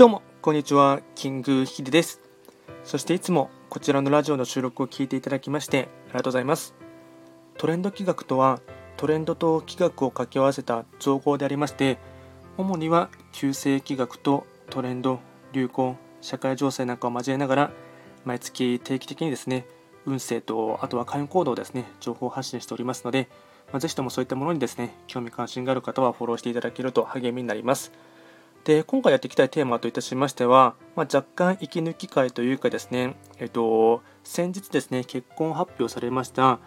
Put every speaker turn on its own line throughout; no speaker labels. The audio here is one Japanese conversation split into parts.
どうも、こんにちは、キングヒデです。そしていつもこちらのラジオの収録を聞いていただきましてありがとうございます。トレンド企画とは、トレンドと企画を掛け合わせた造語でありまして、主には旧世企画とトレンド、流行、社会情勢なんかを交えながら、毎月定期的にですね、運勢とあとは会員行動ですね、情報発信しておりますので、まあ、ぜひともそういったものにですね、興味関心がある方はフォローしていただけると励みになります。で今回やっていきたいテーマといたしましては、まあ、若干息抜き会というかですね、えっと、先日ですね結婚発表されました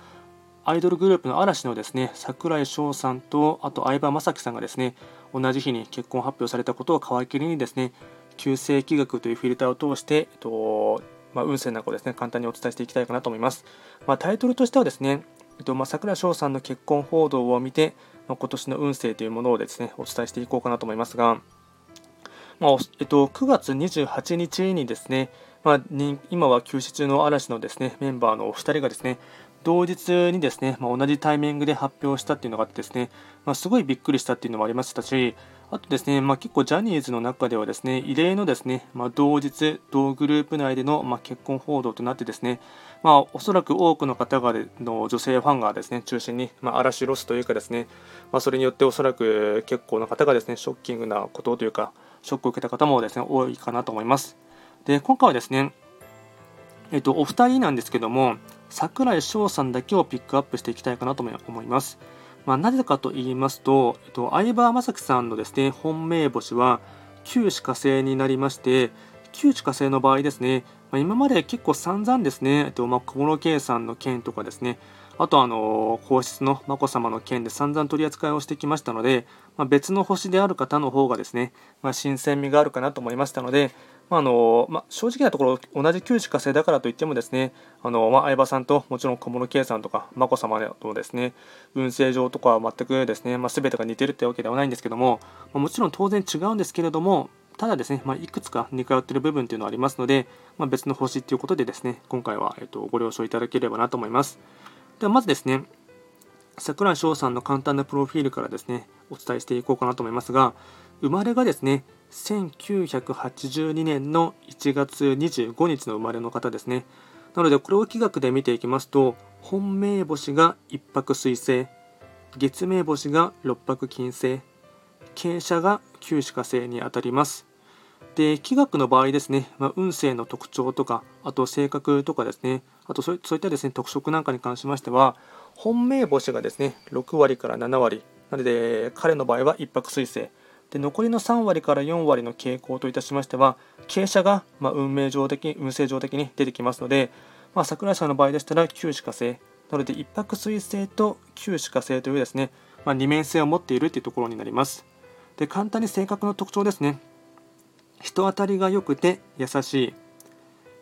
アイドルグループの嵐のですね櫻井翔さんとあと相葉雅紀さんがですね同じ日に結婚発表されたことを皮切りにですね旧世紀学というフィルターを通して、えっとまあ、運勢なんかをですね簡単にお伝えしていきたいかなと思います、まあ、タイトルとしてはですね、えっとまあ、櫻井翔さんの結婚報道を見て、まあ、今年の運勢というものをですねお伝えしていこうかなと思いますがまあえっと、9月28日にですね、まあ、今は休止中の嵐のですねメンバーのお二人がですね同日にですね、まあ、同じタイミングで発表したっていうのがあってですね、まあ、すごいびっくりしたっていうのもありましたし、あとですね、まあ、結構ジャニーズの中ではですね、異例のですね、ま、同日、同グループ内での、ま、結婚報道となってですね、まあ、おそらく多くの方がの女性ファンがですね、中心に、ま、嵐ロスというかですね、ま、それによっておそらく結構な方がですね、ショッキングなことというか、ショックを受けた方もですね、多いかなと思います。で、今回はですね、えっと、お二人なんですけども、櫻井翔さんだけをピックアップしていきたいかなと思います。まあ、なぜかと言いますと、えっと、相葉雅紀さんのですね、本命星は、旧歯科星になりまして、旧歯科星の場合ですね、まあ、今まで結構散々ですね、えっとまあ、小室圭さんの件とかですね、あとあの皇室の眞子さまの件で散々取り扱いをしてきましたので、まあ、別の星である方の方がですね、まあ、新鮮味があるかなと思いましたので、まあのまあ、正直なところ同じ旧歯科生だからといってもですねあの、まあ、相葉さんともちろん小室圭さんとか眞子さまとですね運勢上とかは全くですね、まあ、全てが似てるってわけではないんですけども、まあ、もちろん当然違うんですけれどもただですね、まあ、いくつか似通ってる部分というのはありますので、まあ、別の星ということでですね今回は、えっと、ご了承いただければなと思います。ではまずですね、櫻井翔さんの簡単なプロフィールからですね、お伝えしていこうかなと思いますが、生まれがですね、1982年の1月25日の生まれの方ですね。なので、これを気学で見ていきますと、本命星が一泊水星、月命星が六白金星、傾斜が九死火星にあたります。で、気学の場合ですね、まあ、運勢の特徴とか、あと性格とかですね、あとそういったですね特色なんかに関しましては、本命星がですね6割から7割、なので彼の場合は一泊水星、で残りの3割から4割の傾向といたしましては、傾斜が、ま、運命上的、運勢上的に出てきますので、まあ、桜井さんの場合でしたら九死火星、なので一泊水星と九死火星というですね、まあ、二面性を持っているというところになります。で簡単に性格の特徴ですね。人当たりが良くて優しい。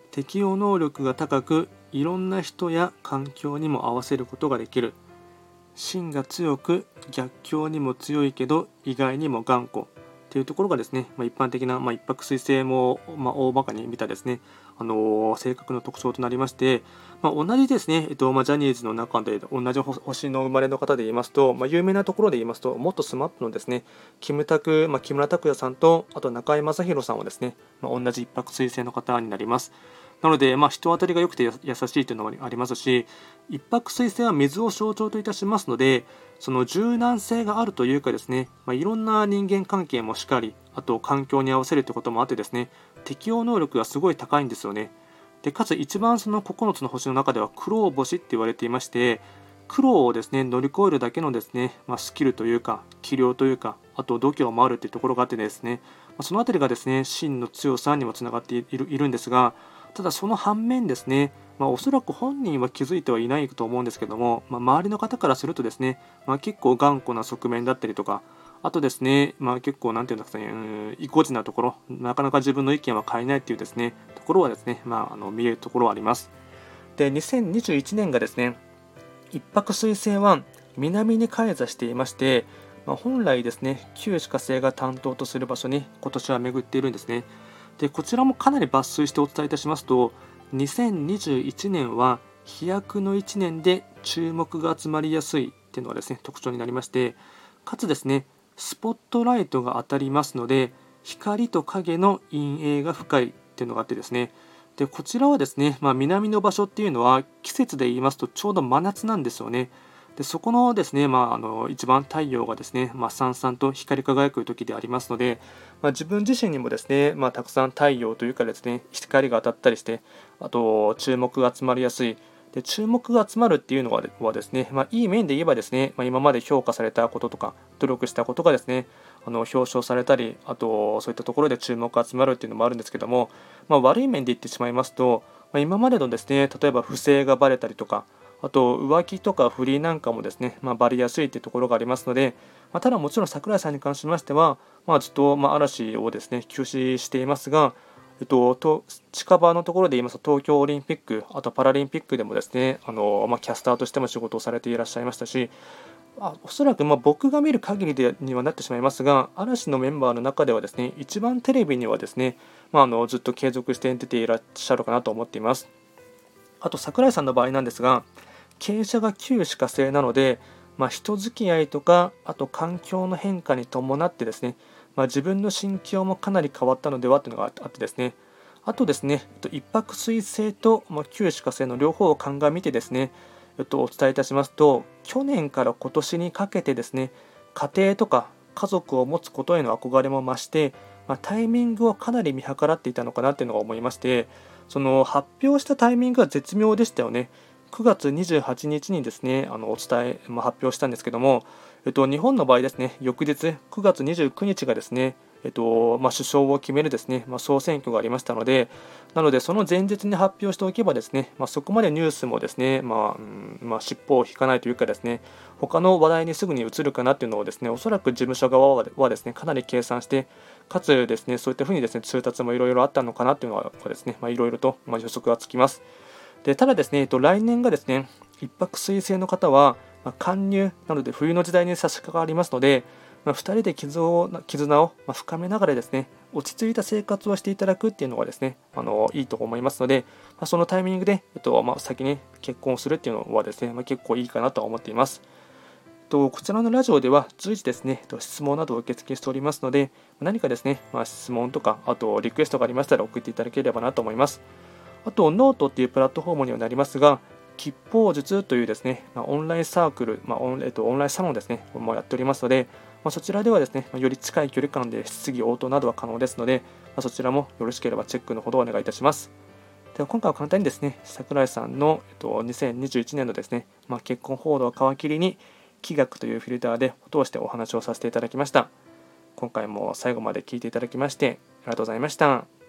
適応能力が高くいろんな人や環境にも合わせることができる。芯が強く逆境にも強いけど意外にも頑固。というところがですね、まあ、一般的な、まあ、一泊水星も、まあ、大まかに見たですね、あのー、性格の特徴となりまして、まあ、同じですね、えっとまあ、ジャニーズの中で同じ星の生まれの方で言いますと、まあ、有名なところで言いますと、元 SMAP のですね、キムタク、まあ、木村拓哉さんと、あと中居正広さんはですね、まあ、同じ一泊水星の方になります。なので、まあ、人当たりが良くて優しいというのもありますし、一泊水星は水を象徴といたしますので、その柔軟性があるというかですね、まあ、いろんな人間関係もしっかり、あと環境に合わせるということもあってですね、適応能力がすごい高いんですよね。で、かつ一番その9つの星の中では苦労星って言われていまして、苦労をですね乗り越えるだけのですね、まあ、スキルというか、器量というか、あと度胸もあるというところがあってですね、まあ、その辺りがですね、真の強さにもつながっているいるんですが、ただその反面ですね、まあ、おそらく本人は気づいてはいないと思うんですけども、まあ、周りの方からするとですね、まあ、結構頑固な側面だったりとか、あとですね、まあ、結構、なんていうんですかね、うん、意固地なところ、なかなか自分の意見は変えないっていうですね、ところはですね、まあ、あの見えるところはあります。で、2021年がですね、一泊水星は南に開座していまして、まあ、本来ですね、旧歯科星が担当とする場所に今年は巡っているんですね。でこちらもかなり抜粋してお伝えいたしますと2021年は飛躍の1年で注目が集まりやすいっていうのがですね特徴になりましてかつですねスポットライトが当たりますので光と影の陰影が深いっていうのがあってですねでこちらはですね、まあ、南の場所っていうのは季節で言いますとちょうど真夏なんですよね。でそこのですね、まあ、あの一番太陽がですね、まあ、さんさんと光り輝く時でありますので、まあ、自分自身にもですね、まあ、たくさん太陽というかですね光が当たったりしてあと注目が集まりやすい。で注目が集まるっていうのはですね、まあ、いい面で言えばですね、まあ、今まで評価されたこととか努力したことがですねあの表彰されたりあとそういったところで注目が集まるっていうのもあるんですけども、まあ、悪い面で言ってしまいますと、ま、今までのですね例えば不正がばれたりとかあと浮気とか不倫なんかもですね、まあ、バレやすいというところがありますので、まあ、ただもちろん櫻井さんに関しましては、まあ、ずっとま嵐をですね休止していますが、えっと、と近場のところで言いますと東京オリンピックあとパラリンピックでもですねあの、ま、キャスターとしても仕事をされていらっしゃいましたしあおそらくま僕が見る限りでにはなってしまいますが嵐のメンバーの中ではですね一番テレビにはですね、まあ、あのずっと継続して出ていらっしゃるかなと思っています。あと櫻井さんの場合なんですが傾斜が旧歯科星なので、まあ、人付き合いとかあと環境の変化に伴ってですね、まあ、自分の心境もかなり変わったのではというのがあってですね。あとですね一泊水星と、まあ、旧歯科星の両方を鑑みてですね、お伝えいたしますと去年から今年にかけてですね家庭とか家族を持つことへの憧れも増して、ま、タイミングをかなり見計らっていたのかなっていうのが思いましてその発表したタイミングが絶妙でしたよね。9月28日にですねあのお伝え、まあ、発表したんですけども、えっと、日本の場合ですね翌日9月29日がですねえっとまあ、首相を決めるですね、まあ、総選挙がありましたので、なので、その前日に発表しておけばですね、まあ、そこまでニュースもですね、まあうんまあ、尻尾を引かないというかですね、他の話題にすぐに移るかなっていうのをですね、おそらく事務所側はですね、かなり計算して、かつですね、そういったふうにですね、通達もいろいろあったのかなっていうのはですね、いろいろと予測がつきます。でただですね、えっと、来年がですね、一泊水星の方は、まあ、貫入なので冬の時代に差し掛かりますので、まあ、2人で絆を絆を深めながらですね落ち着いた生活をしていただくっていうのがですねあのいいと思いますので、まあ、そのタイミングで、えっとまあ、先に結婚するっていうのはですね、まあ、結構いいかなと思っています。とこちらのラジオでは随時ですね、質問などを受け付けしておりますので、何かですね、まあ、質問とか、あとリクエストがありましたら送っていただければなと思います。あと、ノートっていうプラットフォームにはなりますが、吉方術というですね、ま、オンラインサークル、まあオンえっと、オンラインサロンですね、もやっておりますので、まあ、そちらではですね、まより近い距離感で質疑応答などは可能ですので、まあ、そちらもよろしければチェックのほどお願いいたします。では今回は簡単にですね、桜井さんの、えっと、2021年のですね、ま、結婚報道を皮切りに、気学というフィルターで通してお話をさせていただきました。今回も最後まで聞いていただきましてありがとうございました。